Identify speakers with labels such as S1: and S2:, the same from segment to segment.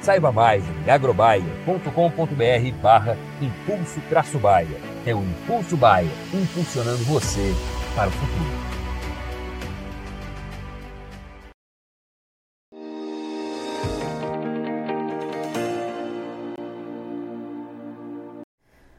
S1: Saiba mais em agrobaia.com.br barra Impulso Traço Baia. É o Impulso Baia, impulsionando você para o futuro.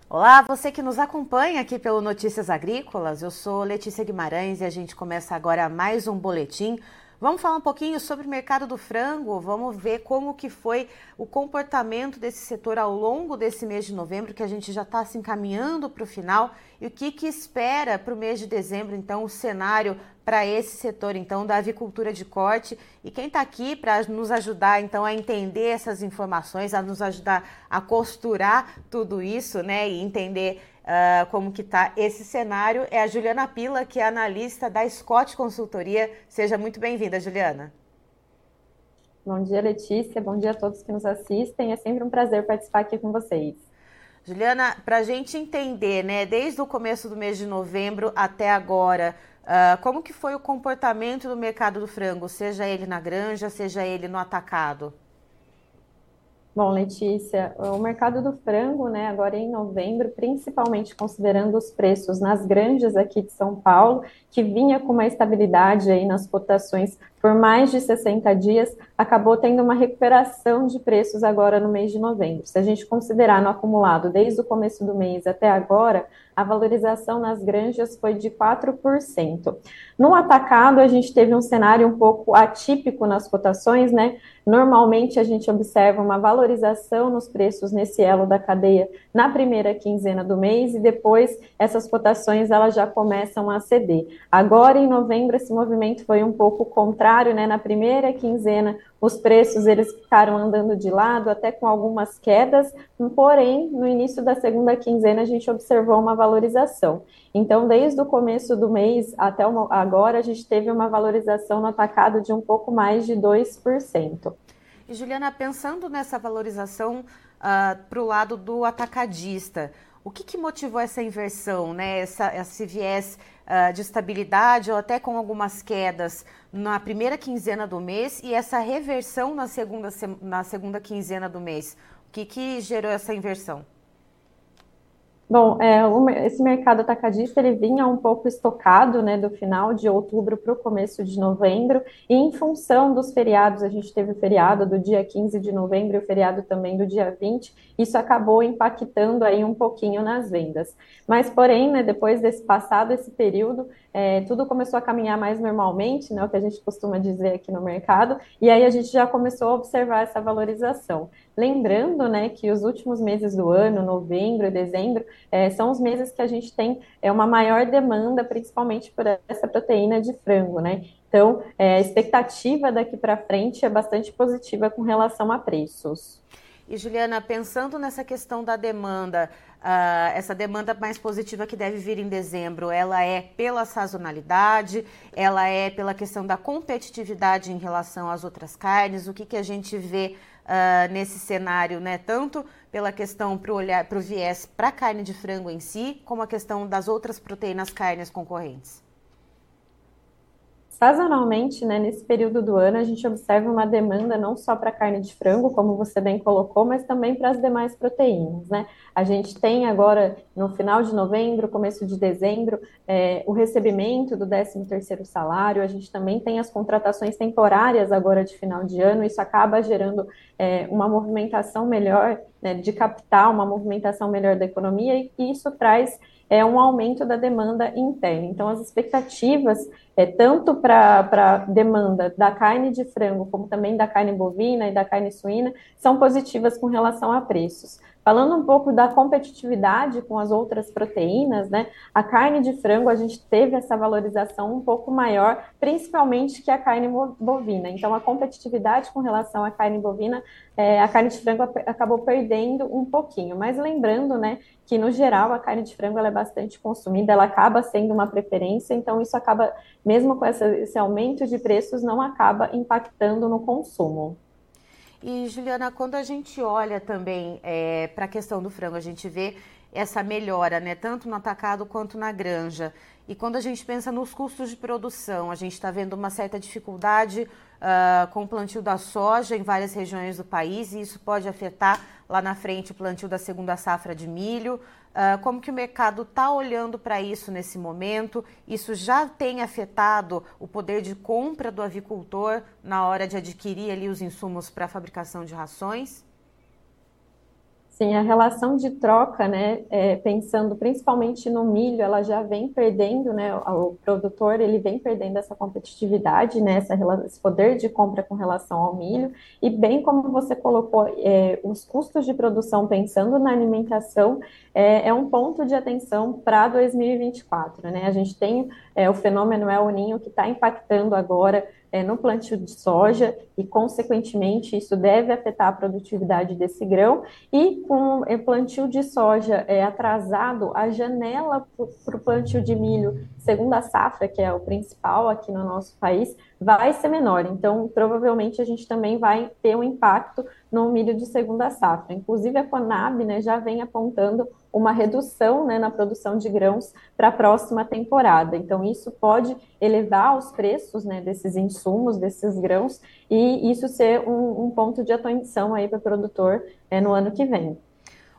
S2: Olá, você que nos acompanha aqui pelo Notícias Agrícolas. Eu sou Letícia Guimarães e a gente começa agora mais um boletim Vamos falar um pouquinho sobre o mercado do frango, vamos ver como que foi o comportamento desse setor ao longo desse mês de novembro, que a gente já está se encaminhando para o final, e o que, que espera para o mês de dezembro, então, o cenário para esse setor, então, da avicultura de corte. E quem está aqui para nos ajudar, então, a entender essas informações, a nos ajudar a costurar tudo isso, né, e entender uh, como que está esse cenário é a Juliana Pila, que é analista da Scott Consultoria. Seja muito bem-vinda, Juliana.
S3: Bom dia, Letícia. Bom dia a todos que nos assistem. É sempre um prazer participar aqui com vocês.
S2: Juliana, para a gente entender, né, desde o começo do mês de novembro até agora, uh, como que foi o comportamento do mercado do frango, seja ele na granja, seja ele no atacado?
S3: Bom, Letícia, o mercado do frango, né, agora em novembro, principalmente considerando os preços nas granjas aqui de São Paulo, que vinha com uma estabilidade aí nas cotações por mais de 60 dias, acabou tendo uma recuperação de preços agora no mês de novembro. Se a gente considerar no acumulado desde o começo do mês até agora, a valorização nas granjas foi de 4%. No atacado, a gente teve um cenário um pouco atípico nas cotações, né? Normalmente a gente observa uma valorização nos preços nesse elo da cadeia na primeira quinzena do mês e depois essas cotações elas já começam a ceder. Agora em novembro esse movimento foi um pouco contrário, né? Na primeira quinzena os preços eles ficaram andando de lado, até com algumas quedas, porém, no início da segunda quinzena a gente observou uma valorização. Então, desde o começo do mês até agora, a gente teve uma valorização no atacado de um pouco mais de 2%.
S2: E Juliana, pensando nessa valorização uh, ah, para o lado do atacadista, o que, que, motivou essa inversão, né? Essa, esse viés uh, de estabilidade ou até com algumas quedas na primeira quinzena do mês e essa reversão na segunda, na segunda quinzena do mês. O que, que gerou essa inversão?
S3: Bom, é, esse mercado atacadista ele vinha um pouco estocado, né, do final de outubro para o começo de novembro, e em função dos feriados, a gente teve o feriado do dia 15 de novembro e o feriado também do dia 20, isso acabou impactando aí um pouquinho nas vendas. Mas, porém, né, depois desse passado esse período, é, tudo começou a caminhar mais normalmente, né, o que a gente costuma dizer aqui no mercado, e aí a gente já começou a observar essa valorização. Lembrando né, que os últimos meses do ano, novembro e dezembro, é, são os meses que a gente tem é, uma maior demanda, principalmente por essa proteína de frango, né? Então, é, a expectativa daqui para frente é bastante positiva com relação a preços.
S2: E Juliana, pensando nessa questão da demanda, uh, essa demanda mais positiva que deve vir em dezembro, ela é pela sazonalidade, ela é pela questão da competitividade em relação às outras carnes, o que, que a gente vê uh, nesse cenário, né? Tanto pela questão para para o viés para a carne de frango em si, como a questão das outras proteínas carnes concorrentes.
S3: Sazonalmente, né, nesse período do ano, a gente observa uma demanda não só para carne de frango, como você bem colocou, mas também para as demais proteínas, né? A gente tem agora, no final de novembro, começo de dezembro, é, o recebimento do 13º salário, a gente também tem as contratações temporárias agora de final de ano, isso acaba gerando é, uma movimentação melhor né, de capital, uma movimentação melhor da economia, e isso traz é um aumento da demanda interna. Então, as expectativas, é, tanto para a demanda da carne de frango, como também da carne bovina e da carne suína, são positivas com relação a preços. Falando um pouco da competitividade com as outras proteínas, né? A carne de frango a gente teve essa valorização um pouco maior, principalmente que a carne bovina. Então, a competitividade com relação à carne bovina, é, a carne de frango acabou perdendo um pouquinho. Mas lembrando, né, que no geral a carne de frango é bastante consumida, ela acaba sendo uma preferência, então isso acaba, mesmo com essa, esse aumento de preços, não acaba impactando no consumo.
S2: E, Juliana, quando a gente olha também é, para a questão do frango, a gente vê essa melhora, né, tanto no atacado quanto na granja. E quando a gente pensa nos custos de produção, a gente está vendo uma certa dificuldade uh, com o plantio da soja em várias regiões do país, e isso pode afetar lá na frente o plantio da segunda safra de milho. Uh, como que o mercado está olhando para isso nesse momento? Isso já tem afetado o poder de compra do avicultor na hora de adquirir ali os insumos para a fabricação de rações?
S3: Sim, a relação de troca, né, é, pensando principalmente no milho, ela já vem perdendo, né, o, produtor ele vem perdendo essa competitividade, né, essa, esse poder de compra com relação ao milho, e bem como você colocou, é, os custos de produção pensando na alimentação é, é um ponto de atenção para 2024, né, a gente tem é, o fenômeno El Ninho que está impactando agora é, no plantio de soja e, consequentemente, isso deve afetar a produtividade desse grão. E com o plantio de soja é, atrasado, a janela para o plantio de milho, segundo a safra, que é o principal aqui no nosso país, vai ser menor. Então, provavelmente, a gente também vai ter um impacto no milho de segunda safra. Inclusive, a Conab né, já vem apontando uma redução né, na produção de grãos para a próxima temporada. Então, isso pode elevar os preços né, desses insumos, desses grãos, e isso ser um, um ponto de atenção aí para o produtor é, no ano que vem.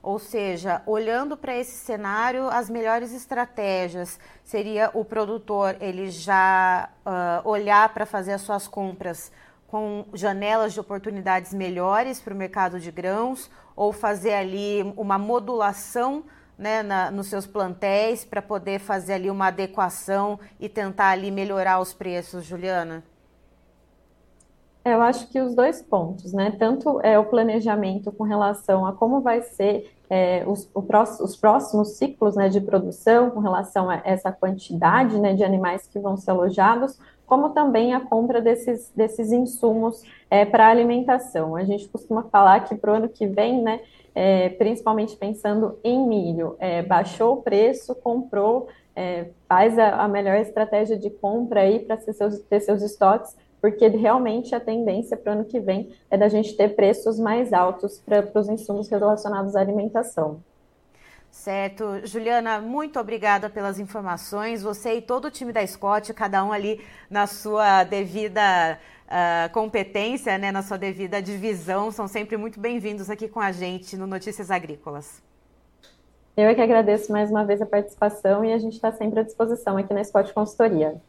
S2: Ou seja, olhando para esse cenário, as melhores estratégias seria o produtor ele já uh, olhar para fazer as suas compras com janelas de oportunidades melhores para o mercado de grãos ou fazer ali uma modulação né, na, nos seus plantéis para poder fazer ali uma adequação e tentar ali melhorar os preços, Juliana?
S3: Eu acho que os dois pontos, né? Tanto é o planejamento com relação a como vai ser é, os, próximo, os, próximos ciclos né, de produção, com relação a essa quantidade né, de animais que vão ser alojados, como também a compra desses, desses insumos é, para alimentação. A gente costuma falar que para o ano que vem, né, é, principalmente pensando em milho, é, baixou o preço, comprou, é, faz a, a, melhor estratégia de compra aí para ter seus, ter seus estoques, porque realmente a tendência para o ano que vem é da gente ter preços mais altos para os insumos relacionados à alimentação.
S2: Certo. Juliana, muito obrigada pelas informações. Você e todo o time da Scott, cada um ali na sua devida uh, competência, né, na sua devida divisão, são sempre muito bem-vindos aqui com a gente no Notícias Agrícolas.
S3: Eu é que agradeço mais uma vez a participação e a gente está sempre à disposição aqui na Scott Consultoria.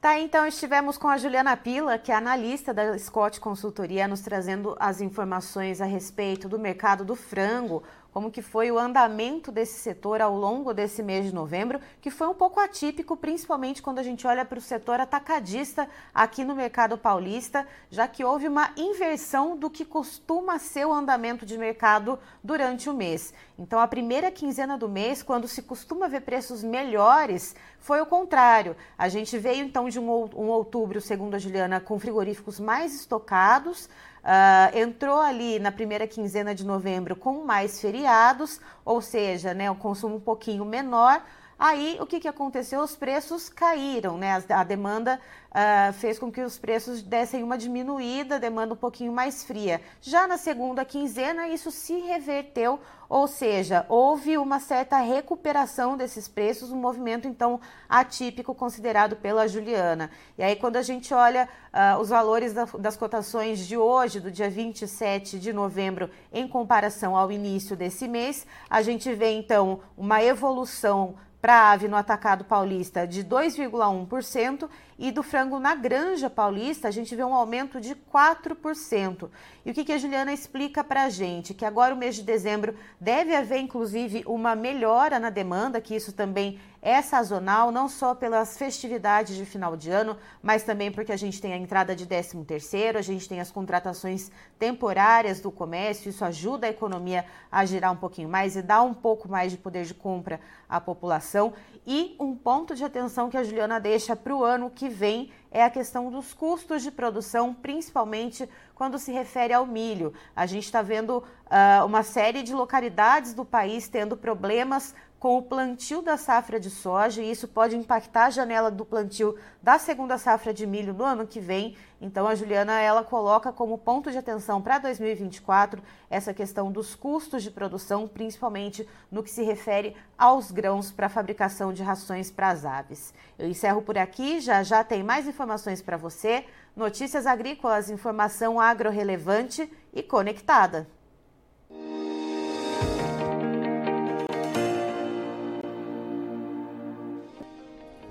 S2: Tá, então estivemos com a Juliana Pila, que é analista da Scott Consultoria, nos trazendo as informações a respeito do mercado do frango, como que foi o andamento desse setor ao longo desse mês de novembro, que foi um pouco atípico, principalmente quando a gente olha para o setor atacadista aqui no mercado paulista, já que houve uma inversão do que costuma ser o andamento de mercado durante o mês. Então, a primeira quinzena do mês, quando se costuma ver preços melhores, foi o contrário. A gente veio então de um, um outubro, segundo a Juliana, com frigoríficos mais estocados, Uh, entrou ali na primeira quinzena de novembro com mais feriados, ou seja, né, o consumo um pouquinho menor. Aí o que, que aconteceu? Os preços caíram, né? A, demanda uh, fez com que os preços dessem uma diminuída, demanda um pouquinho mais fria. Já na segunda quinzena, isso se reverteu, ou seja, houve uma certa recuperação desses preços, um movimento então atípico considerado pela Juliana. E aí, quando a gente olha uh, os valores da, das cotações de hoje, do dia 27 de novembro, em comparação ao início desse mês, a gente vê então uma evolução para a ave no atacado paulista de 2,1% e do frango na granja paulista a gente vê um aumento de 4%. E o que, que a Juliana explica para a gente? Que agora o mês de dezembro deve haver inclusive uma melhora na demanda, que isso também é sazonal, não só pelas festividades de final de ano, mas também porque a gente tem a entrada de 13 terceiro, a gente tem as contratações temporárias do comércio, isso ajuda a economia a girar um pouquinho mais e dá um pouco mais de poder de compra à população. E um ponto de atenção que a Juliana deixa para o ano que vem é a questão dos custos de produção, principalmente quando se refere ao milho. A gente está vendo uh, uma série de localidades do país tendo problemas com o plantio da safra de soja e isso pode impactar a janela do plantio da segunda safra de milho no ano que vem. Então a Juliana ela coloca como ponto de atenção para 2024 essa questão dos custos de produção, principalmente no que se refere aos grãos para a fabricação de rações para as aves. Eu encerro por aqui, já já tem mais informações para você. Notícias agrícolas, informação agro-relevante e conectada.